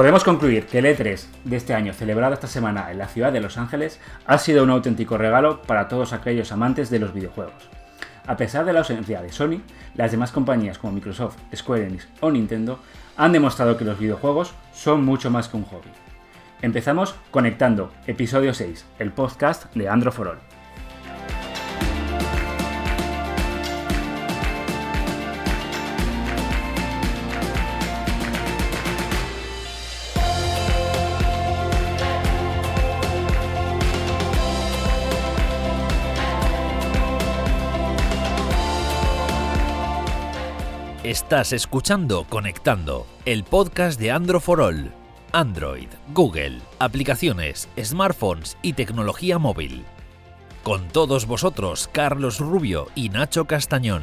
Podemos concluir que el E3 de este año, celebrado esta semana en la ciudad de Los Ángeles, ha sido un auténtico regalo para todos aquellos amantes de los videojuegos. A pesar de la ausencia de Sony, las demás compañías como Microsoft, Square Enix o Nintendo han demostrado que los videojuegos son mucho más que un hobby. Empezamos conectando, episodio 6, el podcast de Andro Estás escuchando Conectando, el podcast de Andro for All. Android, Google, aplicaciones, smartphones y tecnología móvil. Con todos vosotros, Carlos Rubio y Nacho Castañón.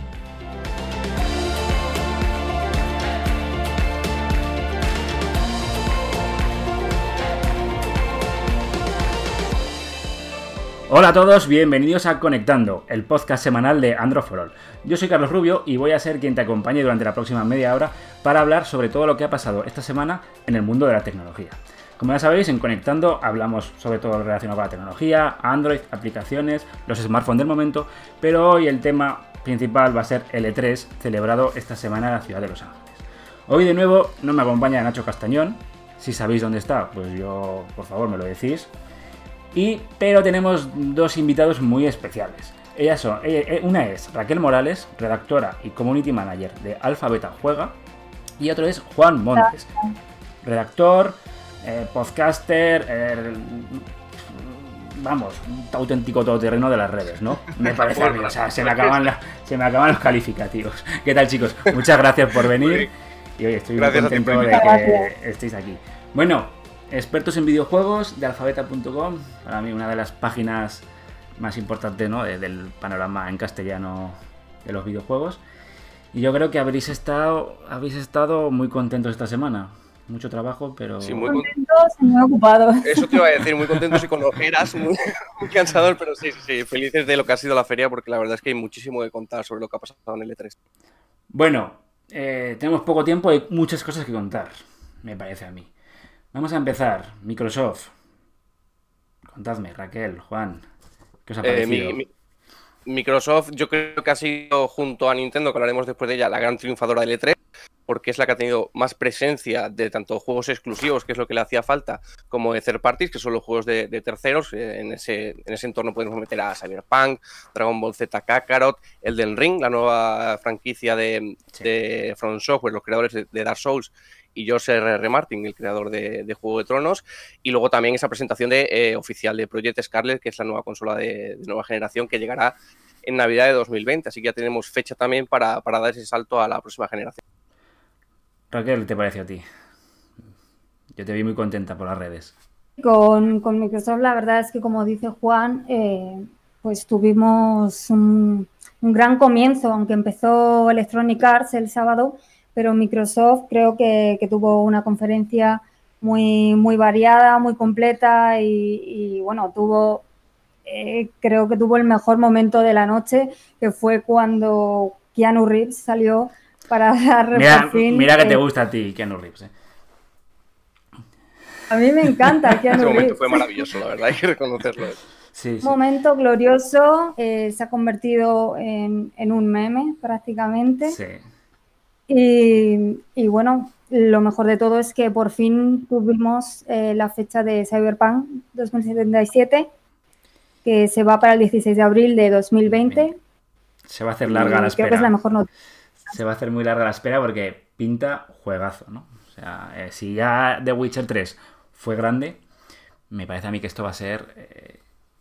Hola a todos, bienvenidos a Conectando, el podcast semanal de Android for All. Yo soy Carlos Rubio y voy a ser quien te acompañe durante la próxima media hora para hablar sobre todo lo que ha pasado esta semana en el mundo de la tecnología. Como ya sabéis, en Conectando hablamos sobre todo relacionado con la tecnología, Android, aplicaciones, los smartphones del momento, pero hoy el tema principal va a ser el E3 celebrado esta semana en la ciudad de Los Ángeles. Hoy de nuevo no me acompaña Nacho Castañón, si sabéis dónde está, pues yo por favor me lo decís. Y, pero tenemos dos invitados muy especiales. Ellas son, eh, eh, una es Raquel Morales, redactora y community manager de Alfa Beta Juega, y otro es Juan Montes, redactor, eh, podcaster, vamos, un auténtico todoterreno de las redes, ¿no? Me parece a mí, o sea, se me, acaban se me acaban los calificativos. ¿Qué tal, chicos? Muchas gracias por venir. Y hoy estoy muy contento de que estéis aquí. Bueno, expertos en videojuegos de alfabeta.com, para mí una de las páginas más importantes ¿no? del panorama en castellano de los videojuegos. Y yo creo que habréis estado, habéis estado muy contentos esta semana. Mucho trabajo, pero. Sí, muy contentos y muy ocupados. Eso te iba a decir, muy contentos y con ojeras, muy, muy cansados, pero sí, sí, sí, felices de lo que ha sido la feria, porque la verdad es que hay muchísimo que contar sobre lo que ha pasado en el E3. Bueno, eh, tenemos poco tiempo y muchas cosas que contar, me parece a mí. Vamos a empezar. Microsoft. Contadme, Raquel, Juan. ¿Qué os ha Eh, parecido? mi- mi- Microsoft, yo creo que ha sido junto a Nintendo, que hablaremos después de ella, la gran triunfadora del E3, porque es la que ha tenido más presencia de tanto juegos exclusivos, que es lo que le hacía falta, como de third parties, que son los juegos de, de terceros. Eh, En ese, en ese entorno podemos meter a Cyberpunk, Dragon Ball Z Kakarot, Elden Ring, la nueva franquicia de, Sí. de From Software, los creadores de, de Dark Souls, y George R. R. Martin, el creador de, de Juego de Tronos, y luego también esa presentación de, eh, oficial de Project Scarlet, que es la nueva consola de, de nueva generación que llegará en Navidad de 2020, así que ya tenemos fecha también para, para dar ese salto a la próxima generación. Raquel, ¿qué te parece a ti? Yo te vi muy contenta por las redes. Con, con Microsoft, la verdad es que, como dice Juan, eh, pues tuvimos un, un gran comienzo, aunque empezó Electronic Arts el sábado, pero Microsoft creo que, que tuvo una conferencia muy, muy variada, muy completa y, y, bueno, tuvo, eh, creo que tuvo el mejor momento de la noche, que fue cuando Keanu Reeves salió para dar Mira, por fin, mira que te gusta a ti, Keanu Reeves. ¿eh? A mí me encanta Keanu Ese momento Reeves. fue maravilloso, la verdad, hay que reconocerlo. Sí, sí. Un momento glorioso, eh, se ha convertido en, en un meme prácticamente. sí. Y, y bueno, lo mejor de todo es que por fin tuvimos eh, la fecha de Cyberpunk 2077, que se va para el 16 de abril de 2020. Se va a hacer larga la Creo que es la espera. mejor noticia. Se va a hacer muy larga la espera porque pinta juegazo, ¿no? O sea, eh, si ya The Witcher 3 fue grande, me parece a mí que esto va a ser eh,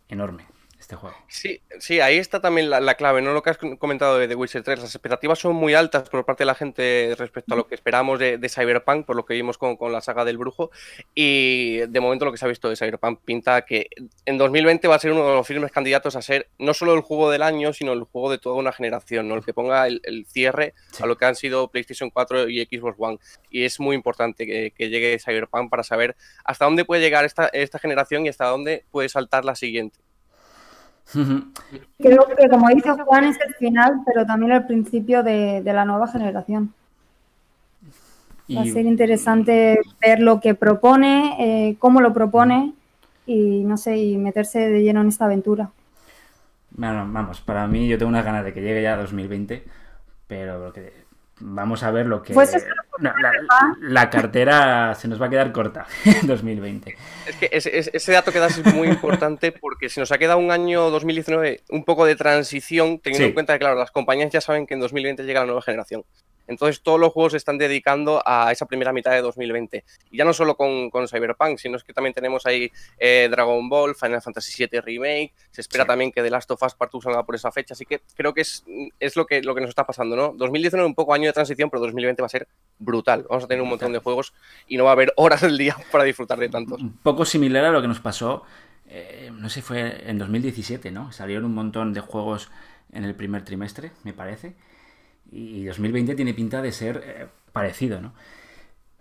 enorme, este juego. Sí, sí, ahí está también la, la clave, ¿no? Lo que has comentado de The Witcher 3, las expectativas son muy altas por parte de la gente respecto a lo que esperamos de, de Cyberpunk, por lo que vimos con, con la saga del brujo, y de momento lo que se ha visto de Cyberpunk pinta que en 2020 va a ser uno de los firmes candidatos a ser no solo el juego del año, sino el juego de toda una generación, ¿no? El que ponga el, el cierre Sí. a lo que han sido PlayStation 4 y Xbox One. Y es muy importante que, que llegue Cyberpunk para saber hasta dónde puede llegar esta, esta generación y hasta dónde puede saltar la siguiente. Creo que, como dice Juan, es el final, pero también el principio de, de la nueva generación. Va a ser interesante ver lo que propone, eh, cómo lo propone y no sé, y meterse de lleno en esta aventura. Bueno, vamos, para mí yo tengo unas ganas de que llegue ya 2020, pero vamos a ver lo que... Pues la, cartera se nos va a quedar corta en 2020. Es que ese, dato que das es muy importante porque si nos ha quedado un año 2019 un poco de transición, teniendo en cuenta que, claro, las compañías ya saben que en 2020 llega la nueva generación. Entonces todos los juegos se están dedicando a esa primera mitad de 2020. Y ya no solo con, Cyberpunk, sino es que también tenemos ahí eh, Dragon Ball, Final Fantasy VII Remake, se espera también que The Last of Us Part 2 salga por esa fecha, así que creo que es, es lo, que, lo que nos está pasando, ¿no? 2019 un poco año de transición, pero 2020 va a ser brutal. Vamos a tener un montón de juegos y no va a haber horas del día para disfrutar de tantos. Un poco similar a lo que nos pasó, eh, no sé, fue en 2017, ¿no? Salieron un montón de juegos en el primer trimestre, me parece. Y 2020 tiene pinta de ser eh, parecido, ¿no?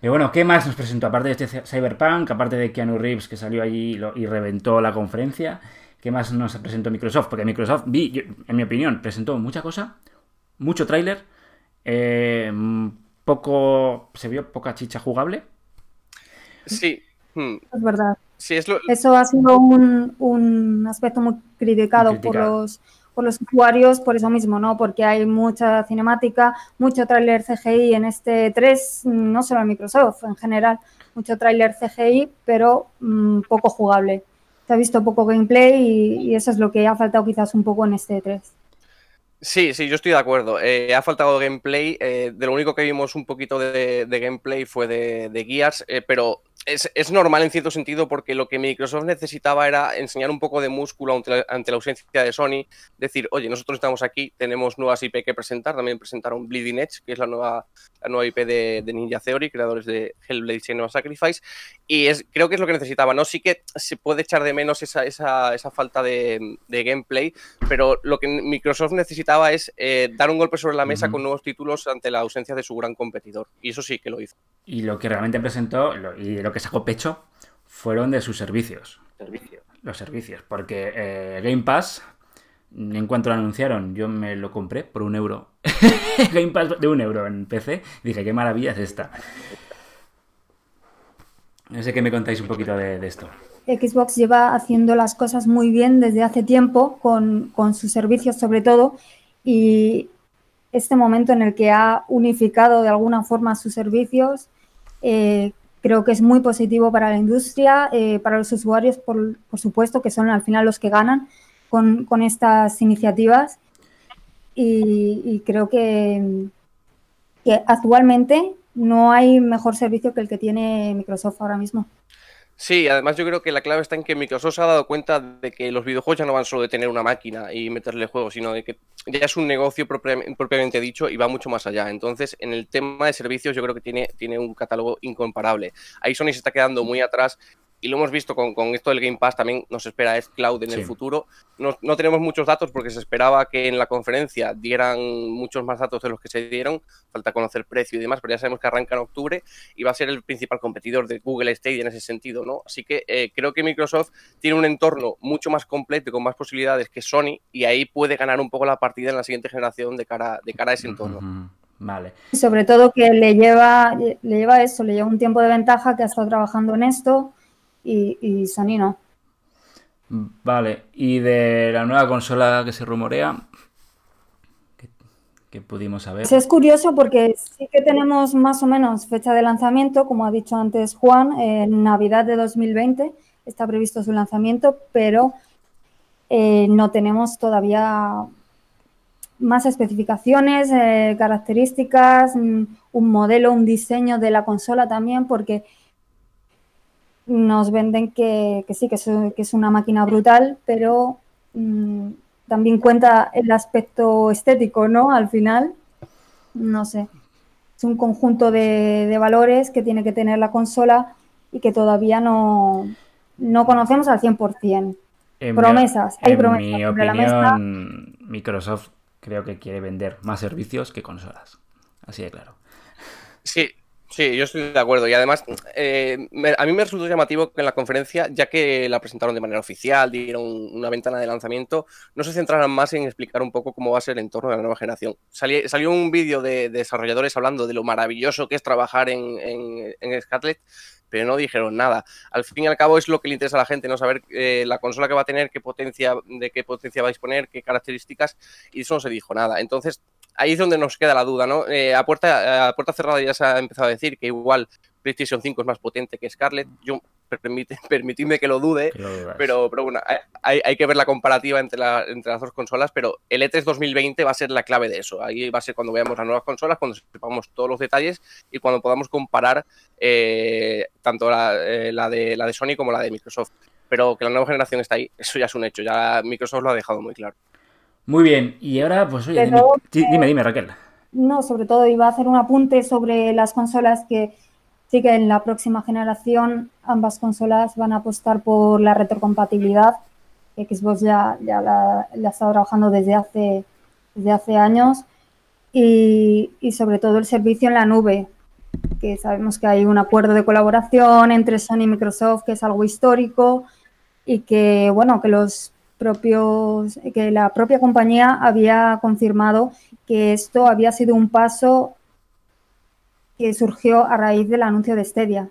Pero bueno, ¿qué más nos presentó? Aparte de este Cyberpunk, aparte de Keanu Reeves que salió allí y, reventó la conferencia, ¿qué más nos presentó Microsoft? Porque Microsoft, vi, en mi opinión, presentó mucha cosa, mucho tráiler, eh, poco, se vio poca chicha jugable. Sí. Hmm. Es verdad. Sí, es Eso ha sido un, un aspecto muy criticado, por los por los usuarios por eso mismo, ¿no? Porque hay mucha cinemática, mucho tráiler CGI en este 3, no solo en Microsoft, en general, mucho tráiler CGI, pero mm, poco jugable. Se ha visto poco gameplay y, eso es lo que ha faltado quizás un poco en este 3. Sí, sí, yo estoy de acuerdo. Eh, ha faltado gameplay. Eh, de lo único que vimos un poquito de, gameplay fue de, de Gears, eh, pero es, normal en cierto sentido porque lo que Microsoft necesitaba era enseñar un poco de músculo ante la, ausencia de Sony, decir, oye, nosotros estamos aquí, tenemos nuevas IP que presentar, también presentaron Bleeding Edge, que es la nueva, la nueva IP de, Ninja Theory, creadores de Hellblade y Nueva Sacrifice, y es, creo que es lo que necesitaba, ¿no? Sí que se puede echar de menos esa, esa, esa falta de, gameplay, pero lo que Microsoft necesitaba es eh, dar un golpe sobre la mesa con nuevos títulos ante la ausencia de su gran competidor, y eso sí que lo hizo. Y lo que realmente presentó, y lo que sacó pecho fueron de sus servicios. Los servicios, porque eh, Game Pass, en cuanto lo anunciaron, yo me lo compré por un euro. Game Pass de un euro en PC. Dije, qué maravilla es esta. No sé qué me contáis un poquito de, esto. Xbox lleva haciendo las cosas muy bien desde hace tiempo, con, con sus servicios sobre todo, y este momento en el que ha unificado de alguna forma sus servicios, eh, Creo que es muy positivo para la industria, eh, para los usuarios, por, supuesto, que son al final los que ganan con, estas iniciativas. Y, creo que, que actualmente no hay mejor servicio que el que tiene Microsoft ahora mismo. Sí, además yo creo que la clave está en que Microsoft se ha dado cuenta de que los videojuegos ya no van solo de tener una máquina y meterle juegos, sino de que ya es un negocio propiamente dicho y va mucho más allá. Entonces, en el tema de servicios yo creo que tiene, tiene un catálogo incomparable. Ahí Sony se está quedando muy atrás y lo hemos visto con, esto del Game Pass, también nos espera es Cloud en el futuro. No, no, tenemos muchos datos porque se esperaba que en la conferencia dieran muchos más datos de los que se dieron, falta conocer precio y demás, pero ya sabemos que arranca en octubre y va a ser el principal competidor de Google Stadia en ese sentido, ¿no? Así que eh, creo que Microsoft tiene un entorno mucho más completo y con más posibilidades que Sony y ahí puede ganar un poco la partida en la siguiente generación de cara, de cara a ese entorno. Vale. Sobre todo que le lleva, le lleva eso, le lleva un tiempo de ventaja que ha estado trabajando en esto y, y Sony no. Vale, y de la nueva consola que se rumorea, ¿qué, pudimos saber? Es curioso porque sí que tenemos más o menos fecha de lanzamiento, como ha dicho antes Juan, en Navidad de 2020 está previsto su lanzamiento, pero eh, no tenemos todavía más especificaciones, eh, características, un modelo, un diseño de la consola también, porque nos venden que, sí, que es, una máquina brutal, pero mm, también cuenta el aspecto estético, ¿no? Al final, no sé. Es un conjunto de, valores que tiene que tener la consola y que todavía no, no conocemos al 100%. promesas, hay promesas. Mi opinión, Microsoft creo que quiere vender más servicios que consolas. Así de claro. Sí, Sí, yo estoy de acuerdo. Y además, eh, a mí me resultó llamativo que en la conferencia, ya que la presentaron de manera oficial, dieron una ventana de lanzamiento, no se centraran más en explicar un poco cómo va a ser el entorno de la nueva generación. salió un vídeo de, desarrolladores hablando de lo maravilloso que es trabajar en, en, Scarlett, pero no dijeron nada. Al fin y al cabo es lo que le interesa a la gente, no saber eh, la consola que va a tener, qué potencia, de qué potencia va a disponer, qué características, y eso no se dijo nada. Entonces, ahí es donde nos queda la duda, ¿no? Eh, a, puerta, a puerta cerrada ya se ha empezado a decir que igual PlayStation 5 es más potente que Scarlett. Yo permite, permitidme que lo dude, pero, pero bueno, hay, hay, que ver la comparativa entre, la, entre las dos consolas, pero el E3 2020 va a ser la clave de eso. Ahí va a ser cuando veamos las nuevas consolas, cuando sepamos todos los detalles y cuando podamos comparar eh, tanto la, eh, la, de, la de Sony como la de Microsoft. Pero que la nueva generación está ahí, eso ya es un hecho, ya Microsoft lo ha dejado muy claro. Muy bien, y ahora, pues oye, dime, dime, Raquel. No, sobre todo iba a hacer un apunte sobre las consolas que sí que en la próxima generación ambas consolas van a apostar por la retrocompatibilidad. Xbox ya, ya la, la está trabajando desde hace, desde hace años y, y, sobre todo el servicio en la nube, que sabemos que hay un acuerdo de colaboración entre Sony y Microsoft, que es algo histórico y que, bueno, que los propios, que la propia compañía había confirmado que esto había sido un paso que surgió a raíz del anuncio de Stadia.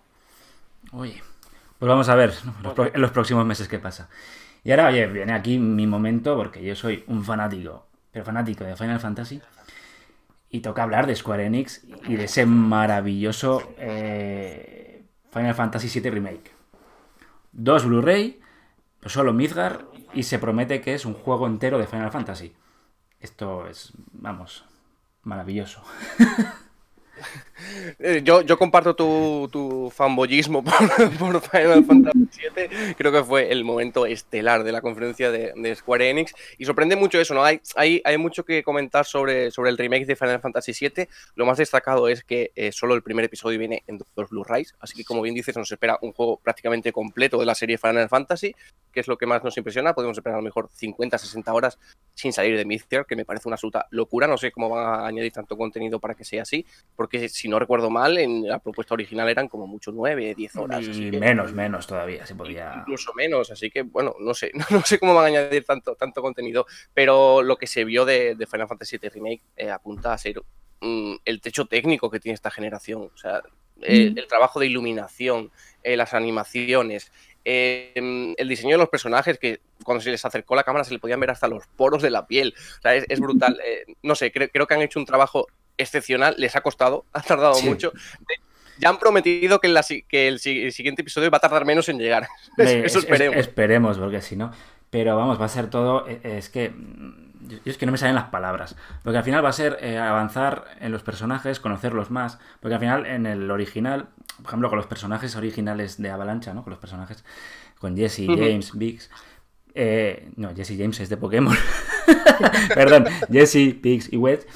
Oye, pues vamos a ver en los próximos meses qué pasa. Y ahora, oye, viene aquí mi momento porque yo soy un fanático, pero fanático de Final Fantasy. Y toca hablar de Square Enix y de ese maravilloso eh, Final Fantasy VII Remake. Dos Blu-ray, solo Midgar y se promete que es un juego entero de Final Fantasy. Esto es, vamos, maravilloso. Eh, yo, yo comparto tu, tu fanboyismo por, Final Fantasy VII. Creo que fue el momento estelar de la conferencia de, Square Enix. Y sorprende mucho eso, ¿no? Hay, hay, hay, mucho que comentar sobre, sobre el remake de Final Fantasy VII. Lo más destacado es que eh, solo el primer episodio viene en dos Blu-rays. Así que, como bien dices, nos espera un juego prácticamente completo de la serie Final Fantasy, que es lo que más nos impresiona. Podemos esperar a lo mejor 50, 60 horas sin salir de Mythier, que me parece una absoluta locura. No sé cómo van a añadir tanto contenido para que sea así, porque si no recuerdo mal, en la propuesta original eran como mucho 9, 10 horas. Y menos, menos todavía se podía. Incluso menos, así que bueno, no sé, no sé cómo van a añadir tanto, tanto contenido, pero lo que se vio de, Final Fantasy VII Remake eh, apunta a ser mm, el techo técnico que tiene esta generación. O sea, el, mm. trabajo de iluminación, eh, las animaciones, el diseño de los personajes, que cuando se les acercó la cámara se le podían ver hasta los poros de la piel. O sea, es, brutal. Eh, no sé, creo que han hecho un trabajo excepcional, les ha costado, ha tardado mucho. Ya han prometido que, que, el, siguiente episodio va a tardar menos en llegar. Eso esperemos. esperemos, porque si no. Pero vamos, va a ser todo. E, es que. Yo es que no me salen las palabras. Porque al final va a ser eh, avanzar en los personajes, conocerlos más. Porque al final, en el original, por ejemplo, con los personajes originales de Avalancha, ¿no? Con los personajes. Con Jesse, James, Biggs. Eh, no, Jesse James es de Pokémon. Perdón, Jesse, Biggs y Wedge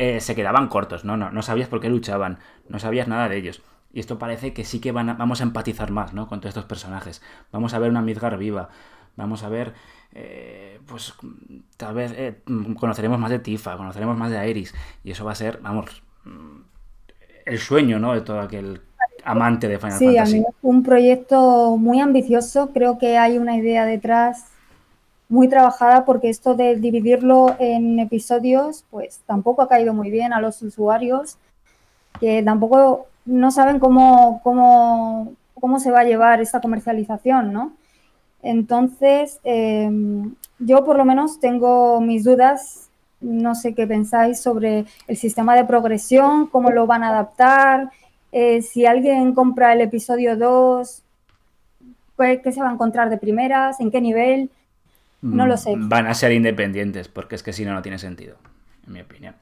eh, se quedaban cortos, ¿no? ¿no? No sabías por qué luchaban, no sabías nada de ellos. Y esto parece que sí que van vamos a empatizar más, ¿no? Con todos estos personajes. Vamos a ver una Midgar viva. Vamos a ver, eh, pues tal vez eh, conoceremos más de Tifa, conoceremos más de Iris. Y eso va a ser, vamos, el sueño, ¿no? De todo aquel amante de Final Fantasy. Sí, un proyecto muy ambicioso. Creo que hay una idea detrás muy trabajada porque esto de dividirlo en episodios pues tampoco ha caído muy bien a los usuarios que tampoco no saben cómo, cómo, cómo se va a llevar esta comercialización, ¿no? Entonces, em, yo por lo menos tengo mis dudas, no sé qué pensáis sobre el sistema de progresión, cómo lo van a adaptar, eh, si alguien compra el episodio 2, ¿qué se va a encontrar de primeras? ¿En qué nivel? No lo sé. Van a ser independientes, porque es que si no, no tiene sentido, en mi opinión.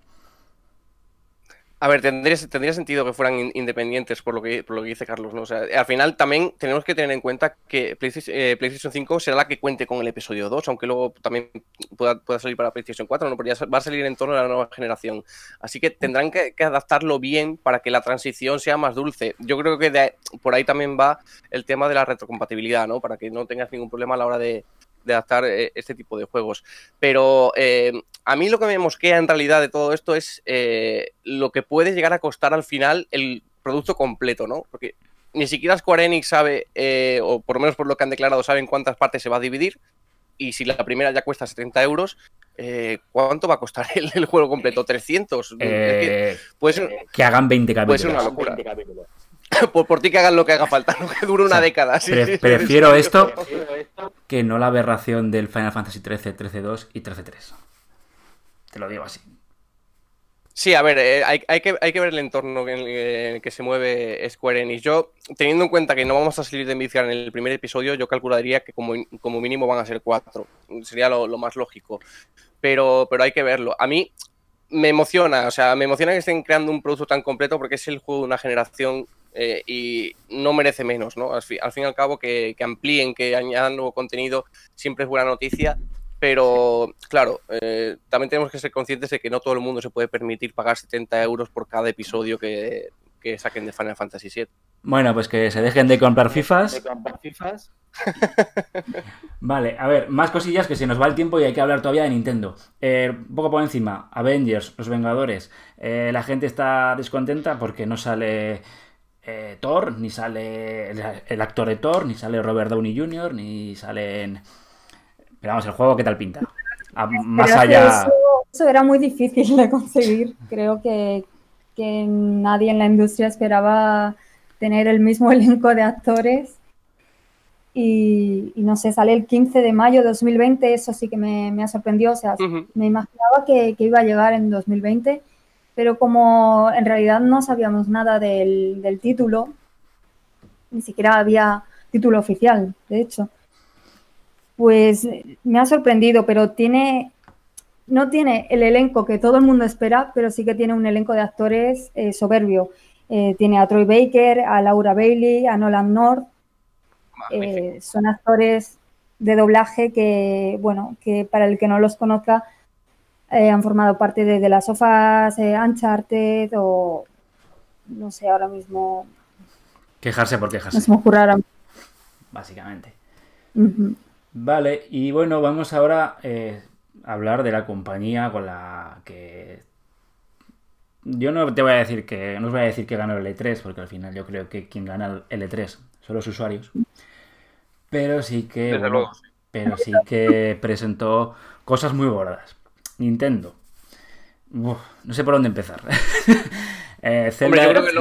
A ver, tendría, tendría sentido que fueran independientes por lo que, por lo que dice Carlos, ¿no? O sea, al final también tenemos que tener en cuenta que PlayStation, 5 eh, será la que cuente con el episodio 2, aunque luego también pueda, pueda salir para PlayStation 4, ¿no? Porque ya va a salir en torno a la nueva generación. Así que tendrán que, adaptarlo bien para que la transición sea más dulce. Yo creo que por ahí también va el tema de la retrocompatibilidad, ¿no? Para que no tengas ningún problema a la hora de, de adaptar eh, este tipo de juegos. Pero eh, a mí lo que me mosquea en realidad de todo esto es eh, lo que puede llegar a costar al final el producto completo, ¿no? Porque ni siquiera Square Enix sabe, eh, o por lo menos por lo que han declarado, saben cuántas partes se va a dividir. Y si la primera ya cuesta 70 euros, eh, ¿cuánto va a costar el, juego completo? ¿300? Eh, que, hagan 20 capítulos. Puede ser una locura. por, ti que hagan lo que haga falta, no que dure una década. prefiero esto que no la aberración del Final Fantasy XIII, 13.2 y 13.3. Te lo digo así. Sí, a ver, eh, hay, que, hay, que, ver el entorno en el, que se mueve Square Enix. Yo, teniendo en cuenta que no vamos a salir de Midgar en el primer episodio, yo calcularía que como, como mínimo van a ser cuatro. Sería lo, más lógico. Pero, pero hay que verlo. A mí me emociona, o sea, me emociona que estén creando un producto tan completo porque es el juego de una generación eh, y no merece menos, ¿no? Al fin, y al cabo, que, que amplíen, que añadan nuevo contenido, siempre es buena noticia pero, claro, eh, también tenemos que ser conscientes de que no todo el mundo se puede permitir pagar 70 euros por cada episodio que, saquen de Final Fantasy VII. Bueno, pues que se dejen de comprar FIFAs. vale, a ver, más cosillas que se nos va el tiempo y hay que hablar todavía de Nintendo. Eh, un poco por encima, Avengers, Los Vengadores. Eh, la gente está descontenta porque no sale Thor, ni sale el, actor de Thor, ni sale Robert Downey Jr., ni salen pero vamos, el juego, ¿qué tal pinta? más allá. Eso, era muy difícil de conseguir. Creo que, nadie en la industria esperaba tener el mismo elenco de actores. Y, no sé, sale el 15 de mayo de 2020, eso sí que me, ha sorprendido. O sea, me imaginaba que, iba a llegar en 2020, pero como en realidad no sabíamos nada del, del título, ni siquiera había título oficial, de hecho pues me ha sorprendido, pero tiene, no tiene el elenco que todo el mundo espera, pero sí que tiene un elenco de actores eh, soberbio. Eh, tiene a Troy Baker, a Laura Bailey, a Nolan North. Eh, son actores de doblaje que, bueno, que para el que no los conozca, han formado parte de, las sofas Uncharted o no sé, ahora mismo. Quejarse por quejarse. Básicamente. Vale, y bueno, vamos ahora eh, a hablar de la compañía con la que yo no te voy a decir que no os voy a decir que ganó el E3 porque al final yo creo que quien gana el E3 son los usuarios. Pero sí que pero sí que presentó cosas muy gordas. Nintendo. no sé por dónde empezar. Eh, Hombre, yo creo que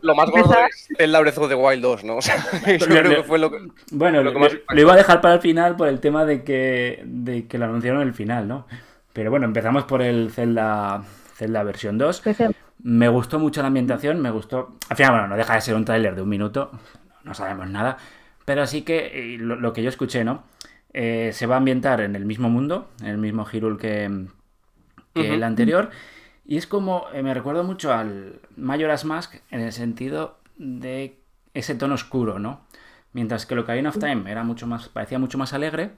lo, más gordo es el Breath of the Wild 2, ¿no? O sea, yo creo que fue lo, que, bueno, lo, iba a dejar para el final por el tema de que, de que lo anunciaron en el final, ¿no? Pero bueno, empezamos por el Zelda, Zelda versión 2. Me gustó mucho la ambientación, me gustó... Al final, bueno, no deja de ser un tráiler de un minuto, no sabemos nada, pero sí que lo, que yo escuché, ¿no? Eh, se va a ambientar en el mismo mundo, en el mismo Hyrule que, el anterior. Y es como, eh, me recuerdo mucho al Majora's Mask en el sentido de ese tono oscuro, ¿no? Mientras que lo Ocarina of Time era mucho más, parecía mucho más alegre,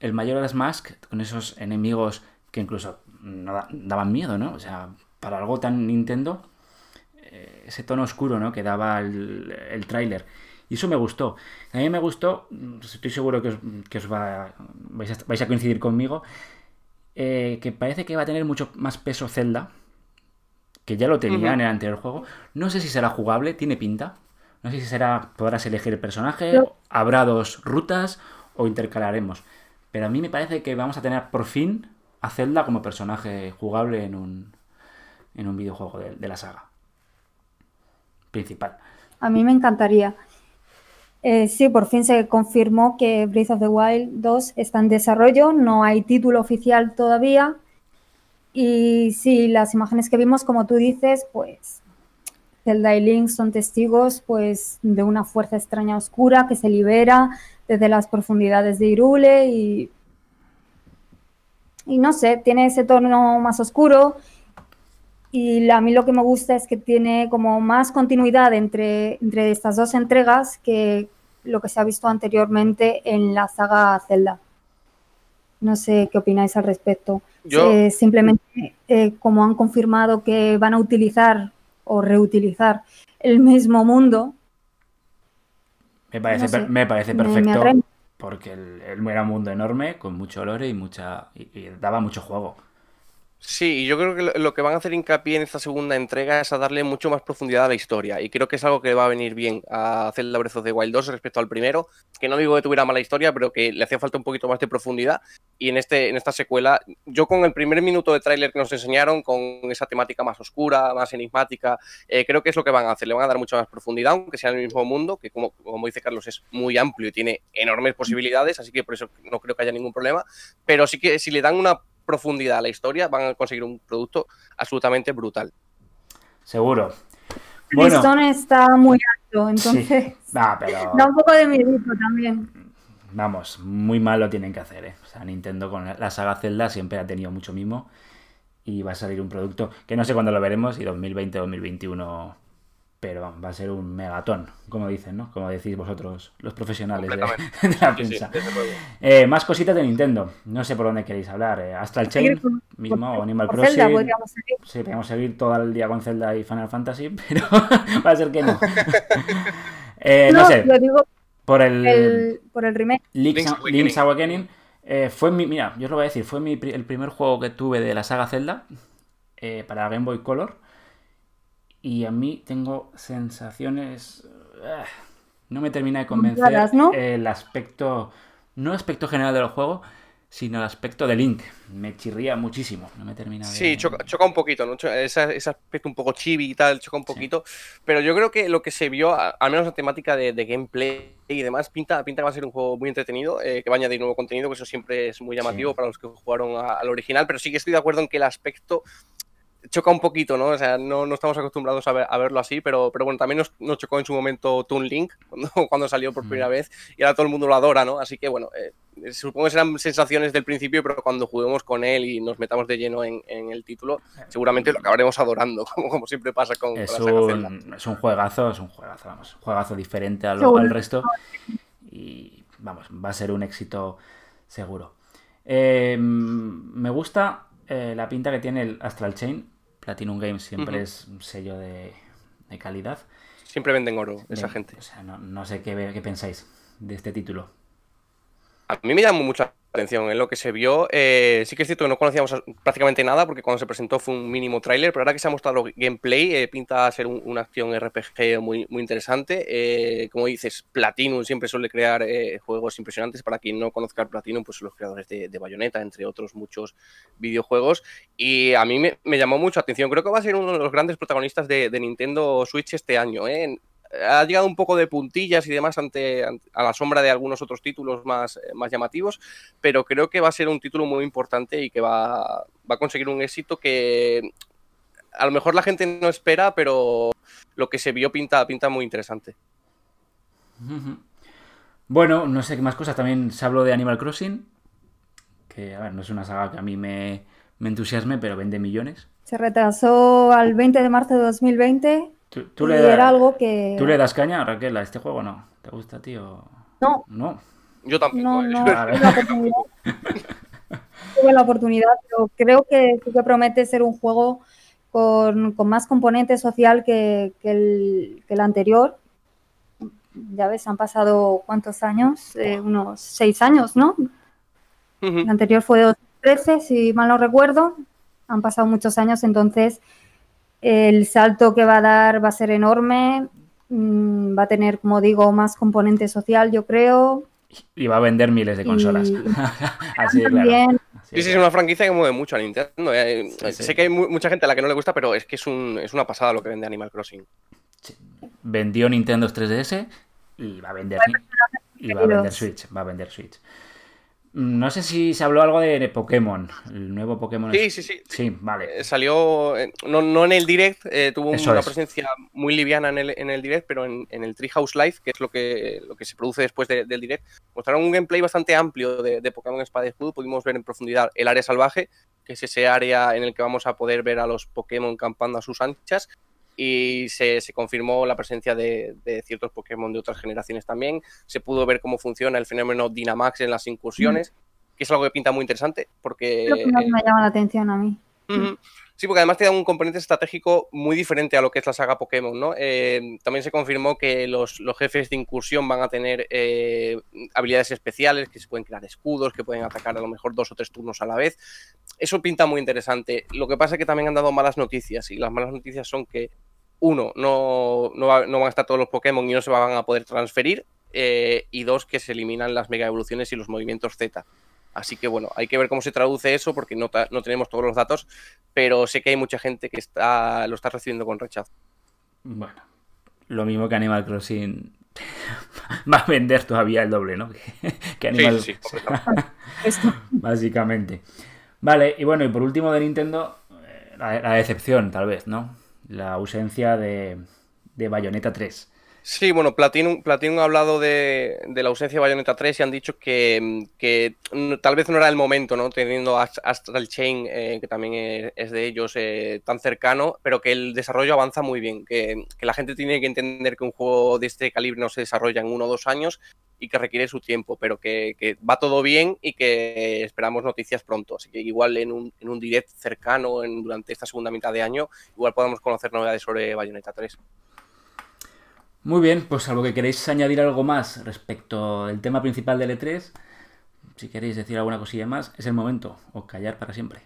el Majora's Mask, con esos enemigos que incluso daban miedo, ¿no? O sea, para algo tan Nintendo, eh, ese tono oscuro, ¿no? Que daba el, el tráiler. Y eso me gustó. A mí me gustó, estoy seguro que os, va, vais, a, coincidir conmigo, eh, que parece que va a tener mucho más peso Zelda que ya lo tenía en el anterior juego. No sé si será jugable, tiene pinta. No sé si será, podrás elegir el personaje, habrá dos rutas o intercalaremos. Pero a mí me parece que vamos a tener por fin a Zelda como personaje jugable en un, en un videojuego de, la saga principal. A mí me encantaría. Eh, sí, por fin se confirmó que Breath of the Wild 2 está en desarrollo, no hay título oficial todavía, y sí, las imágenes que vimos, como tú dices, pues Zelda y Link son testigos pues de una fuerza extraña oscura que se libera desde las profundidades de Irule y, y no sé, tiene ese tono más oscuro y a mí lo que me gusta es que tiene como más continuidad entre, entre estas dos entregas que lo que se ha visto anteriormente en la saga Zelda. No sé qué opináis al respecto. Eh, simplemente, eh, como han confirmado que van a utilizar o reutilizar el mismo mundo. Me parece, me parece perfecto porque el, era un mundo enorme con mucho olor y mucha y, daba mucho juego. Sí, yo creo que lo que van a hacer hincapié en esta segunda entrega es a darle mucho más profundidad a la historia. Y creo que es algo que va a venir bien a Zelda Breath of the Wild 2 respecto al primero. Que no digo que tuviera mala historia, pero que le hacía falta un poquito más de profundidad. Y en, este, en esta secuela, yo con el primer minuto de tráiler que nos enseñaron, con esa temática más oscura, más enigmática, eh, creo que es lo que van a hacer. Le van a dar mucha más profundidad, aunque sea en el mismo mundo, que como, como dice Carlos, es muy amplio y tiene enormes posibilidades. Así que por eso no creo que haya ningún problema. Pero sí que si le dan una profundidad a la historia, van a conseguir un producto absolutamente brutal. Seguro. Bueno, está muy alto, entonces da un poco de miedo también. Vamos, muy mal lo tienen que hacer, ¿eh? O sea, Nintendo con la saga Zelda siempre ha tenido mucho mimo y va a salir un producto que no sé cuándo lo veremos y 2020 2021 pero va a ser un megatón, como dicen, ¿no? Como decís vosotros, los profesionales de, la prensa. Eh, más cositas de Nintendo. No sé por dónde queréis hablar. Eh, Astral Chain, mismo, o Animal Crossing. Zelda podríamos seguir. Sí, podríamos seguir todo el día con Zelda y Final Fantasy, pero va a ser que no. eh, no, sé. Lo digo por el, por el remake. Link's, Awakening. Eh, fue mi, mira, yo os lo voy a decir, fue mi, el primer juego que tuve de la saga Zelda para Game Boy Color y a mí tengo sensaciones... Eh, no me termina de convencer el aspecto, no el aspecto general del juego, sino el aspecto de Link. Me chirría muchísimo, no me termina de... Sí, choca, un poquito, ¿no? Ese, aspecto un poco chibi y tal, choca un poquito. Pero yo creo que lo que se vio, al menos la temática de, gameplay y demás, pinta, pinta que va a ser un juego muy entretenido, eh, que va a añadir nuevo contenido, que eso siempre es muy llamativo para los que jugaron al original, pero sí que estoy de acuerdo en que el aspecto choca un poquito, ¿no? O sea, no, no estamos acostumbrados a, a, verlo así, pero, pero bueno, también nos, nos, chocó en su momento Toon Link, cuando, cuando salió por mm. primera vez, y ahora todo el mundo lo adora, ¿no? Así que bueno, eh, supongo que serán sensaciones del principio, pero cuando juguemos con él y nos metamos de lleno en, en el título, seguramente lo acabaremos adorando, como, como siempre pasa con, es la un, Es un juegazo, es un juegazo, vamos, un juegazo diferente al, al resto, y vamos, va a ser un éxito seguro. Eh, me gusta eh, la pinta que tiene el Astral Chain, Platinum Games siempre es un sello de, calidad. Siempre venden oro esa gente. O sea, no, sé qué, qué pensáis de este título. A mí me llama mucho atención en lo que se vio. Eh, sí que es cierto que no conocíamos prácticamente nada porque cuando se presentó fue un mínimo tráiler, pero ahora que se ha mostrado gameplay, eh, pinta a ser una acción RPG muy, muy interesante. Eh, como dices, Platinum siempre suele crear juegos impresionantes. Para quien no conozca Platinum, pues son los creadores de, Bayonetta, entre otros muchos videojuegos. Y a mí me, llamó mucho atención. Creo que va a ser uno de los grandes protagonistas de, de Nintendo Switch este año ha llegado un poco de puntillas y demás ante, a la sombra de algunos otros títulos más, eh, más llamativos, pero creo que va a ser un título muy importante y que va, va a conseguir un éxito que a lo mejor la gente no espera, pero lo que se vio pinta, pinta muy interesante. Bueno, no sé qué más cosas. También se habló de Animal Crossing, que a ver, no es una saga que a mí me, me entusiasme, pero vende millones. Se retrasó al 20 de marzo de 2020 ¿Tú, le das, algo que... ¿Tú le das caña, Raquel, a este juego no? ¿Te gusta, tío? No. No. Yo tampoco. No, no, tuve la oportunidad. pero creo que sí que promete ser un juego con, más componente social que, el, anterior. Ya ves, han pasado cuántos años, eh, unos seis años, ¿no? El anterior fue de 2013, si mal no recuerdo. Han pasado muchos años, entonces el salto que va a dar va a ser enorme, mm, va a tener, como digo, más componente social, yo creo. Y va a vender miles de consolas. Así de claro. Sí, sí, es una franquicia que mueve mucho a Nintendo. Eh. Sé que hay mucha gente a la que no le gusta, pero es que es, un, es una pasada lo que vende Animal Crossing. Vendió Nintendo 3DS y va a vender, y va a vender Switch. Va a vender Switch. No sé si se habló algo de Pokémon, el nuevo Pokémon. Sí, sí, sí. Sí, vale. Eh, salió, eh, no, en el direct, eh, tuvo una presencia muy liviana en el, en el direct, pero en, el Treehouse Live, que es lo que, lo que se produce después del direct, mostraron un gameplay bastante amplio de, de Pokémon Espada y Escudo. Pudimos ver en profundidad el área salvaje, que es ese área en el que vamos a poder ver a los Pokémon campando a sus anchas y se, confirmó la presencia de, ciertos Pokémon de otras generaciones también. Se pudo ver cómo funciona el fenómeno Dynamax en las incursiones, mm. que es algo que pinta muy interesante porque... Lo que más me llama la atención a mí. Sí, porque además te da un componente estratégico muy diferente a lo que es la saga Pokémon, ¿no? Eh, también se confirmó que los, jefes de incursión van a tener eh, habilidades especiales, que se pueden crear escudos, que pueden atacar a lo mejor dos o tres turnos a la vez. eso pinta muy interesante. Lo que pasa es que también han dado malas noticias y las malas noticias son que, uno, no, no, van a estar todos los Pokémon y no se van a poder transferir. Eh, y dos, que se eliminan las mega evoluciones y los movimientos Z. Así que bueno, hay que ver cómo se traduce eso porque no, no tenemos todos los datos, pero sé que hay mucha gente que está, lo está recibiendo con rechazo. Bueno, lo mismo que Animal Crossing va a vender todavía el doble, ¿no? que Animal sí, sí, Básicamente. Vale, y bueno, y por último de Nintendo, eh, la, decepción, tal vez, ¿no? La ausencia de, de Bayonetta 3. Sí, bueno, Platinum, Platinum ha hablado de, la ausencia de Bayonetta 3 y han dicho que, tal vez no era el momento, ¿no? Teniendo Astral Chain, eh, que también es de ellos, eh, tan cercano, pero que el desarrollo avanza muy bien, que, la gente tiene que entender que un juego de este calibre no se desarrolla en uno o dos años y que requiere su tiempo, pero que, va todo bien y que esperamos noticias pronto. Así que igual en un, en un direct cercano en, durante esta segunda mitad de año, igual podamos conocer novedades sobre Bayonetta 3. Muy bien, pues algo que queréis añadir algo más respecto del tema principal del E3, si queréis decir alguna cosilla más, es el momento, o callar para siempre.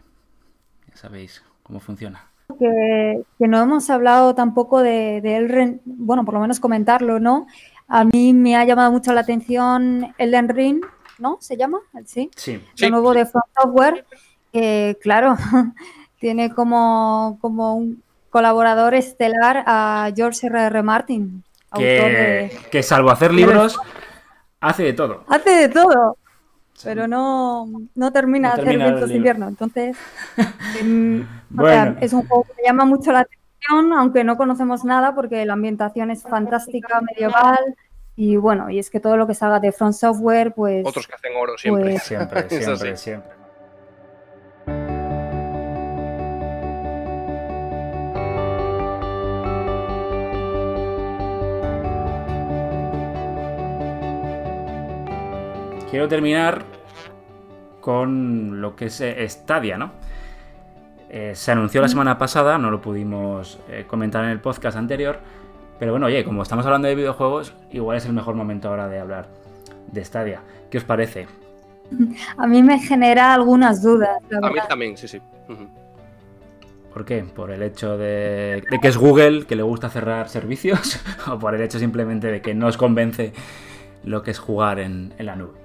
Ya sabéis cómo funciona. Que, no hemos hablado tampoco de, Elden, bueno, por lo menos comentarlo, ¿no? A mí me ha llamado mucho la atención Elden Ring, ¿no? ¿Se llama? Sí. Sí. Lo nuevo de Front Software, que claro, tiene como, como un colaborador estelar a George R. R. Martin, que, salvo hacer libros, hace de todo. Hace de todo, pero no, no termina de hacer vientos de invierno. Entonces, em, es un juego que me llama mucho la atención, aunque no conocemos nada, porque la ambientación es fantástica, medieval. Y bueno, y es que todo lo que salga de Front Software, pues. Otros que hacen oro siempre. Pues siempre, siempre, siempre. Quiero terminar con lo que es eh, Stadia, ¿no? Eh, se anunció la semana pasada, no lo pudimos eh, comentar en el podcast anterior, pero bueno, oye, como estamos hablando de videojuegos, igual es el mejor momento ahora de hablar de Stadia. ¿Qué os parece? A mí me genera algunas dudas. A mí también, sí, sí. ¿Por qué? ¿Por el hecho de, de, que es Google, que le gusta cerrar servicios? ¿O por el hecho simplemente de que no os convence lo que es jugar en la nube?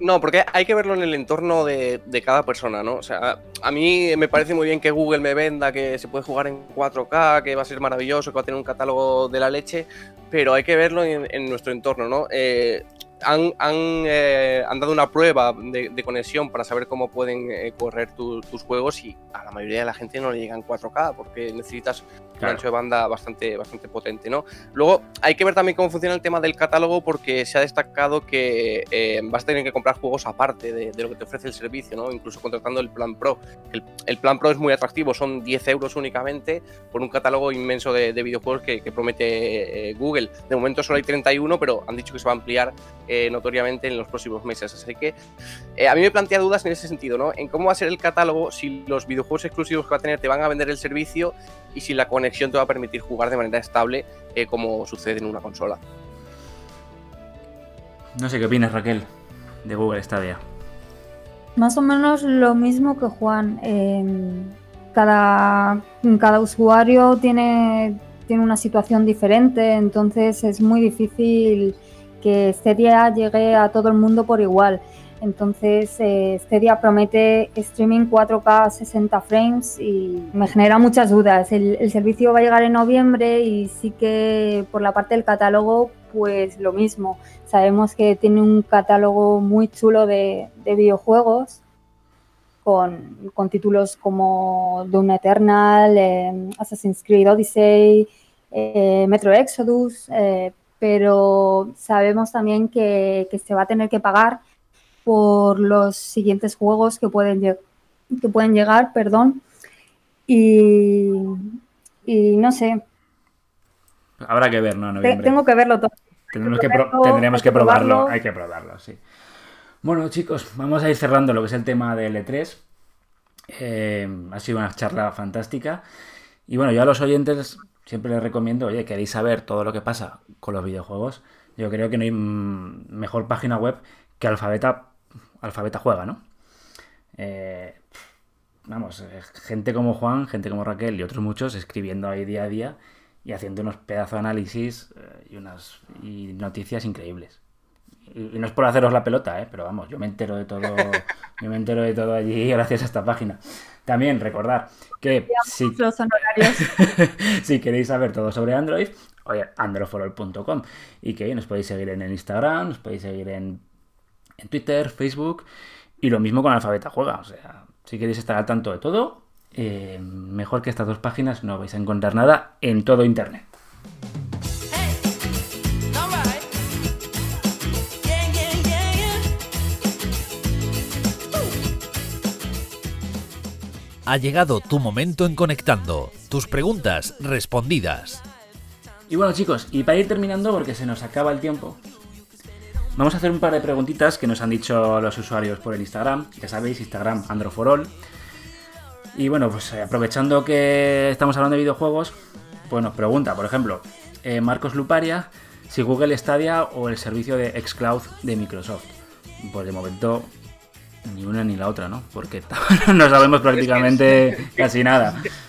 No, porque hay que verlo en el entorno de, cada persona, ¿no? O sea, a mí me parece muy bien que Google me venda que se puede jugar en 4K, que va a ser maravilloso, que va a tener un catálogo de la leche, pero hay que verlo en, nuestro entorno, ¿no? Eh, han, eh, han, dado una prueba de, conexión para saber cómo pueden eh, correr tus juegos y a la mayoría de la gente no le llegan 4K porque necesitas un ancho de banda bastante, bastante potente, ¿no? Luego hay que ver también cómo funciona el tema del catálogo porque se ha destacado que eh, vas a tener que comprar juegos aparte de, lo que te ofrece el servicio, ¿no? Incluso contratando el plan Pro. El, plan Pro es muy atractivo, son 10 euros únicamente por un catálogo inmenso de, videojuegos que, que promete Google. De momento solo hay 31, pero han dicho que se va a ampliar eh, notoriamente en los próximos meses. Así que eh, a mí me plantea dudas en ese sentido, ¿no? En cómo va a ser el catálogo, si los videojuegos exclusivos que va a tener te van a vender el servicio y si la conexión te va a permitir jugar de manera estable eh, como sucede en una consola. No sé qué opinas, Raquel, de Google Stadia. Más o menos lo mismo que Juan. cada, cada usuario tiene, tiene una situación diferente, entonces es muy difícil que Stadia llegue a todo el mundo por igual. Entonces, eh, Stadia promete streaming 4K 60 frames y me genera muchas dudas. El, servicio va a llegar en noviembre y sí que por la parte del catálogo, pues lo mismo. Sabemos que tiene un catálogo muy chulo de, videojuegos con, títulos como Doom Eternal, eh, Assassin's Creed Odyssey, eh, Metro Exodus, pero sabemos también que, se va a tener que pagar por los siguientes juegos que pueden, que pueden llegar, perdón. Y, no sé. Habrá que ver, ¿no? Tengo que verlo todo. Tendremos que, tendremos que probarlo. hay que probarlo, sí. Bueno, chicos, vamos a ir cerrando lo que es el tema del E3. Eh, ha sido una charla fantástica. Y bueno, yo a los oyentes siempre les recomiendo, oye, queréis saber todo lo que pasa con los videojuegos. Yo creo que no hay mejor página web que Alfabeta, Alfabeta Juega, ¿no? Eh, vamos, eh, gente como Juan, gente como Raquel y otros muchos escribiendo ahí día a día y haciendo unos pedazos de análisis eh, y unas y noticias increíbles. Y, no es por haceros la pelota, ¿eh? pero vamos, yo me entero de todo, yo me entero de todo allí gracias a esta página. También recordar que si, si queréis saber todo sobre Android, oye, androforol.com y que nos podéis seguir en el Instagram, nos podéis seguir en, en Twitter, Facebook y lo mismo con Alfabeta Juega. O sea, si queréis estar al tanto de todo, eh, mejor que estas dos páginas no vais a encontrar nada en todo Internet. Ha llegado tu momento en Conectando. Tus preguntas respondidas. Y bueno chicos, y para ir terminando, porque se nos acaba el tiempo, vamos a hacer un par de preguntitas que nos han dicho los usuarios por el Instagram. Ya sabéis, Instagram Androforol. Y bueno, pues eh, aprovechando que estamos hablando de videojuegos, pues nos pregunta, por ejemplo, eh, Marcos Luparia, si Google Stadia o el servicio de Xcloud de Microsoft. Pues de momento ni una ni la otra, ¿no? Porque no sabemos prácticamente casi nada.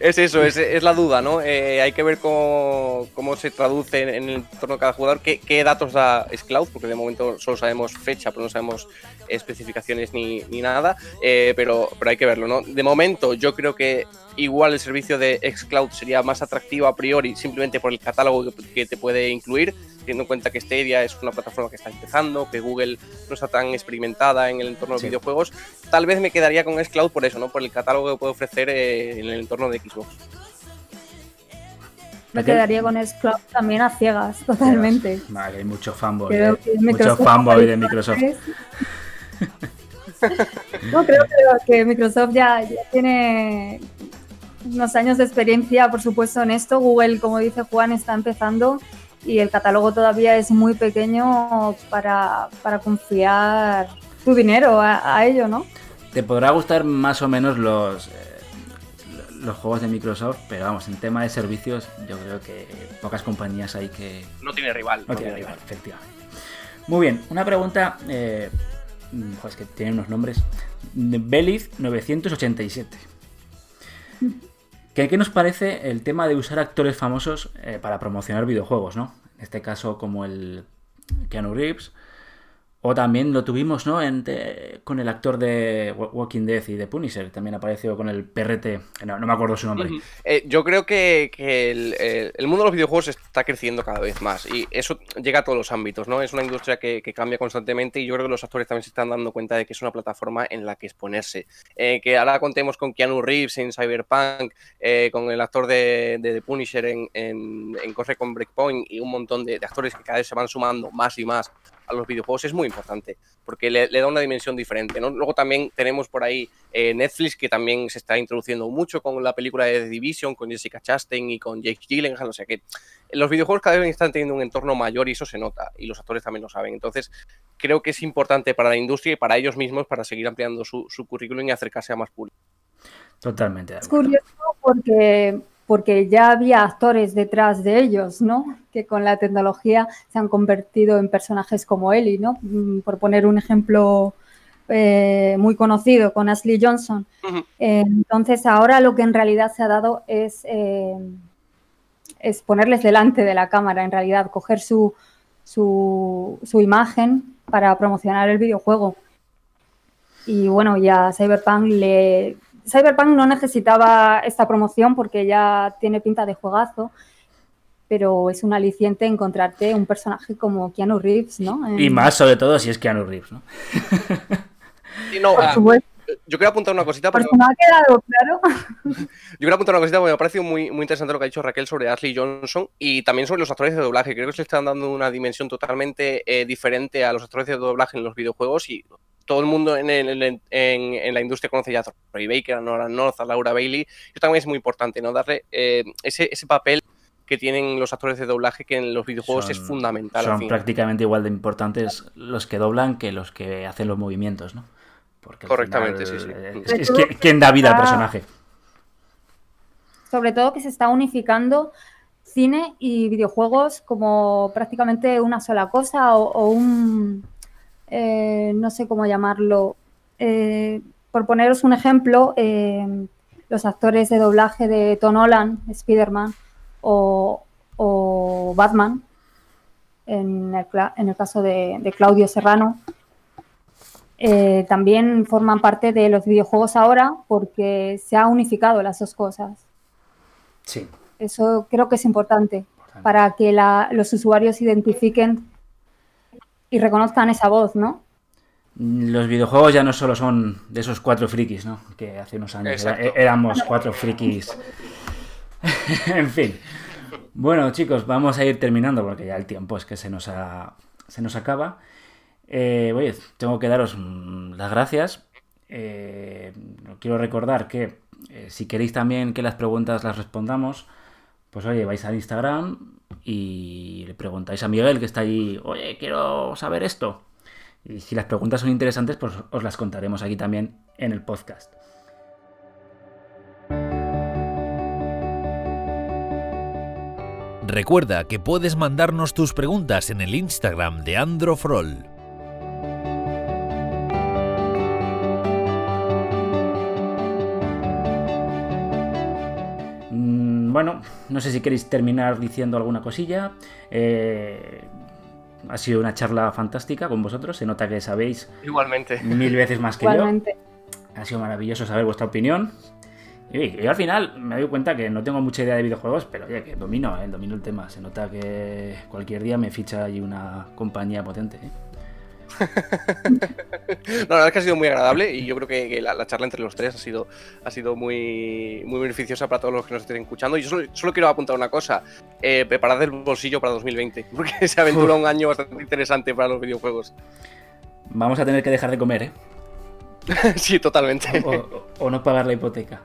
Es eso, es, la duda, ¿no? Eh, hay que ver cómo, se traduce en, el entorno de cada jugador, qué, datos da Xcloud, porque de momento solo sabemos fecha, pero no sabemos especificaciones ni, nada, eh, pero, pero hay que verlo, ¿no? De momento yo creo que igual el servicio de Xcloud sería más atractivo a priori simplemente por el catálogo que te puede incluir, teniendo en cuenta que Stadia es una plataforma que está empezando, que Google no está tan experimentada en el entorno de videojuegos, tal vez me quedaría con Xcloud por eso, ¿no? Por el catálogo que puede ofrecer eh, en el entorno de Xbox. Me quedaría con Xcloud también a ciegas, totalmente. Vale, hay mucho fanboy, de, mucho fanboy de Microsoft. no, creo, que Microsoft ya, ya tiene unos años de experiencia, por supuesto, en esto. Google, como dice Juan, está empezando y el catálogo todavía es muy pequeño para, confiar tu dinero a, ello, ¿no? Te podrá gustar más o menos los, eh, los juegos de Microsoft, pero vamos, en tema de servicios yo creo que pocas compañías hay que... No tiene rival. No, tiene, rival, efectivamente. Muy bien, una pregunta, eh, pues que tiene unos nombres. Beliz 987. ¿Qué, nos parece el tema de usar actores famosos eh, para promocionar videojuegos, ¿no? En este caso, como el Keanu Reeves, o también lo tuvimos, ¿no? con el actor de Walking Dead y de Punisher. También apareció con el PRT. No, me acuerdo su nombre. Eh, yo creo que, el, mundo de los videojuegos está creciendo cada vez más. Y eso llega a todos los ámbitos, ¿no? Es una industria que, cambia constantemente. Y yo creo que los actores también se están dando cuenta de que es una plataforma en la que exponerse. Eh, que ahora contemos con Keanu Reeves en Cyberpunk, eh, con el actor de, The Punisher en, en, Corre con Breakpoint y un montón de actores que cada vez se van sumando más y más a los videojuegos es muy importante, porque le, da una dimensión diferente. ¿no? Luego también tenemos por ahí eh, Netflix, que también se está introduciendo mucho con la película de The Division, con Jessica Chastain y con Jake Gyllenhaal, o sea que los videojuegos cada vez están teniendo un entorno mayor y eso se nota, y los actores también lo saben. Entonces, creo que es importante para la industria y para ellos mismos para seguir ampliando su, su currículum y acercarse a más público. Totalmente. Es curioso porque porque ya había actores detrás de ellos, ¿no? Que con la tecnología se han convertido en personajes como Ellie, ¿no? Mm, por poner un ejemplo eh, muy conocido con Ashley Johnson. entonces, ahora lo que en realidad se ha dado es, eh, es ponerles delante de la cámara, en realidad, coger su, su, su imagen para promocionar el videojuego. Y bueno, ya Cyberpunk le, Cyberpunk no necesitaba esta promoción porque ya tiene pinta de juegazo, pero es un aliciente encontrarte un personaje como Keanu Reeves, ¿no? Y más sobre todo si es Keanu Reeves, ¿no? Ah, yo quiero apuntar una cosita. Porque... me ha quedado claro. Yo quiero apuntar una cosita porque me ha parecido muy, muy interesante lo que ha dicho Raquel sobre Ashley Johnson y también sobre los actores de doblaje. Creo que se le están dando una dimensión totalmente eh, diferente a los actores de doblaje en los videojuegos y todo el mundo en, en, la industria conoce ya a Troy Baker, a Nora North, a Laura Bailey. Eso también es muy importante, ¿no? Darle eh, ese, papel que tienen los actores de doblaje que en los videojuegos es fundamental. Son prácticamente igual de importantes los que doblan que los que hacen los movimientos, ¿no? Porque Correctamente, sí, sí. Es, quien da vida al personaje. Sobre todo que se está unificando cine y videojuegos como prácticamente una sola cosa o un eh, no sé cómo llamarlo, eh, por poneros un ejemplo, eh, los actores de doblaje de Tom Holland, Spider-Man o, Batman, en el, caso de, Claudio Serrano, también forman parte de los videojuegos ahora porque se ha unificado las dos cosas. Sí. Eso creo que es importante, para que los usuarios identifiquen y reconozcan esa voz, ¿no? Los videojuegos ya no solo son de esos cuatro frikis, ¿no? Que hace unos años éramos cuatro frikis. en fin. Bueno, chicos, vamos a ir terminando porque ya el tiempo es que se nos, se nos acaba. Eh, oye, tengo que daros mm, las gracias. Eh, quiero recordar que eh, si queréis también que las preguntas las respondamos, pues oye, vais al Instagram y le preguntáis a Miguel que está allí, oye, quiero saber esto. Y si las preguntas son interesantes, pues os las contaremos aquí también en el podcast. Recuerda que puedes mandarnos tus preguntas en el Instagram de Androfrol. Bueno, no sé si queréis terminar diciendo alguna cosilla. Eh, ha sido una charla fantástica con vosotros. Se nota que sabéis Igualmente. mil veces más que Igualmente. yo. Ha sido maravilloso saber vuestra opinión. Y yo al final me doy cuenta que no tengo mucha idea de videojuegos, pero oye, que domino, ¿eh? domino el tema. Se nota que cualquier día me ficha allí una compañía potente. ¿eh? no, la verdad es que ha sido muy agradable y yo creo que, la, charla entre los tres ha sido, ha sido muy, muy beneficiosa para todos los que nos estén escuchando. Y yo solo, quiero apuntar una cosa: eh, preparad el bolsillo para 2020, porque se aventura un año bastante interesante para los videojuegos. Vamos a tener que dejar de comer, ¿eh? sí, totalmente. o no pagar la hipoteca.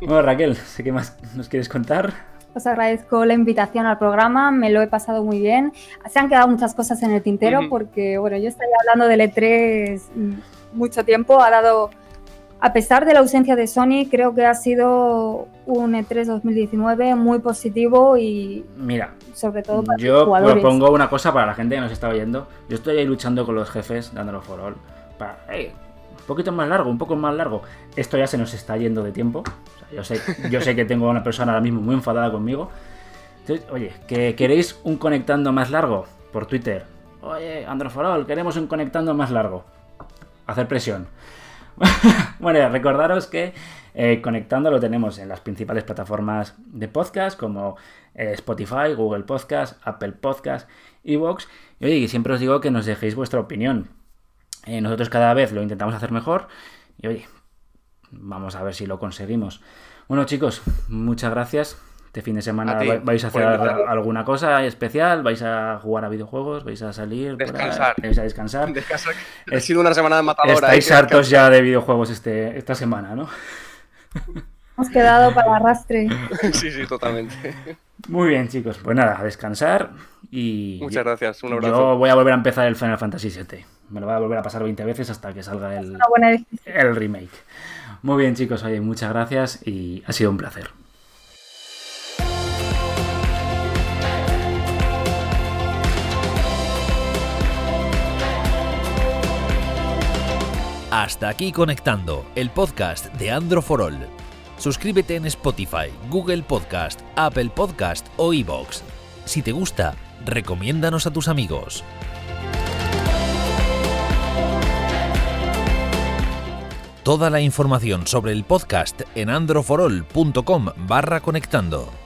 Bueno, Raquel, sé que más nos quieres contar. Os agradezco la invitación al programa, me lo he pasado muy bien. Se han quedado muchas cosas en el tintero porque, bueno, yo estaría hablando del E3 mucho tiempo. Ha dado, a pesar de la ausencia de Sony, creo que ha sido un E3 2019 muy positivo y. Mira, sobre todo para yo los jugadores. propongo una cosa para la gente que nos está oyendo. Yo estoy ahí luchando con los jefes dándolo for all. Para, un poquito más largo, un poco más largo. Esto ya se nos está yendo de tiempo. yo, sé, yo sé que tengo a una persona ahora mismo muy enfadada conmigo. Oye, ¿que queréis un conectando más largo? Por Twitter. Oye, Androforol, queremos un conectando más largo. Hacer presión. bueno, recordaros que eh, conectando lo tenemos en las principales plataformas de podcast como eh, Spotify, Google Podcast, Apple Podcast, Evox. Y oye, siempre os digo que nos dejéis vuestra opinión. Eh, nosotros cada vez lo intentamos hacer mejor y oye, vamos a ver si lo conseguimos. Bueno chicos, muchas gracias. Este fin de semana vais a hacer alguna cosa especial, vais a jugar a videojuegos, vais a salir, descansar. vais a descansar. Ha sido una semana de matadora. Estáis hartos ya de videojuegos este, esta semana, ¿no? Hemos quedado para arrastre. sí, sí, totalmente. Muy bien, chicos. Pues nada, a descansar y. Muchas gracias, un abrazo. Yo voy a volver a empezar el Final Fantasy VII. Me lo voy a volver a pasar 20 veces hasta que salga el, el remake. Muy bien, chicos, oye, muchas gracias y ha sido un placer. Hasta aquí conectando el podcast de Andro Suscríbete en Spotify, Google Podcast, Apple Podcast o iBox. Si te gusta, recomiéndanos a tus amigos. Toda la información sobre el podcast en androforol.com barra conectando.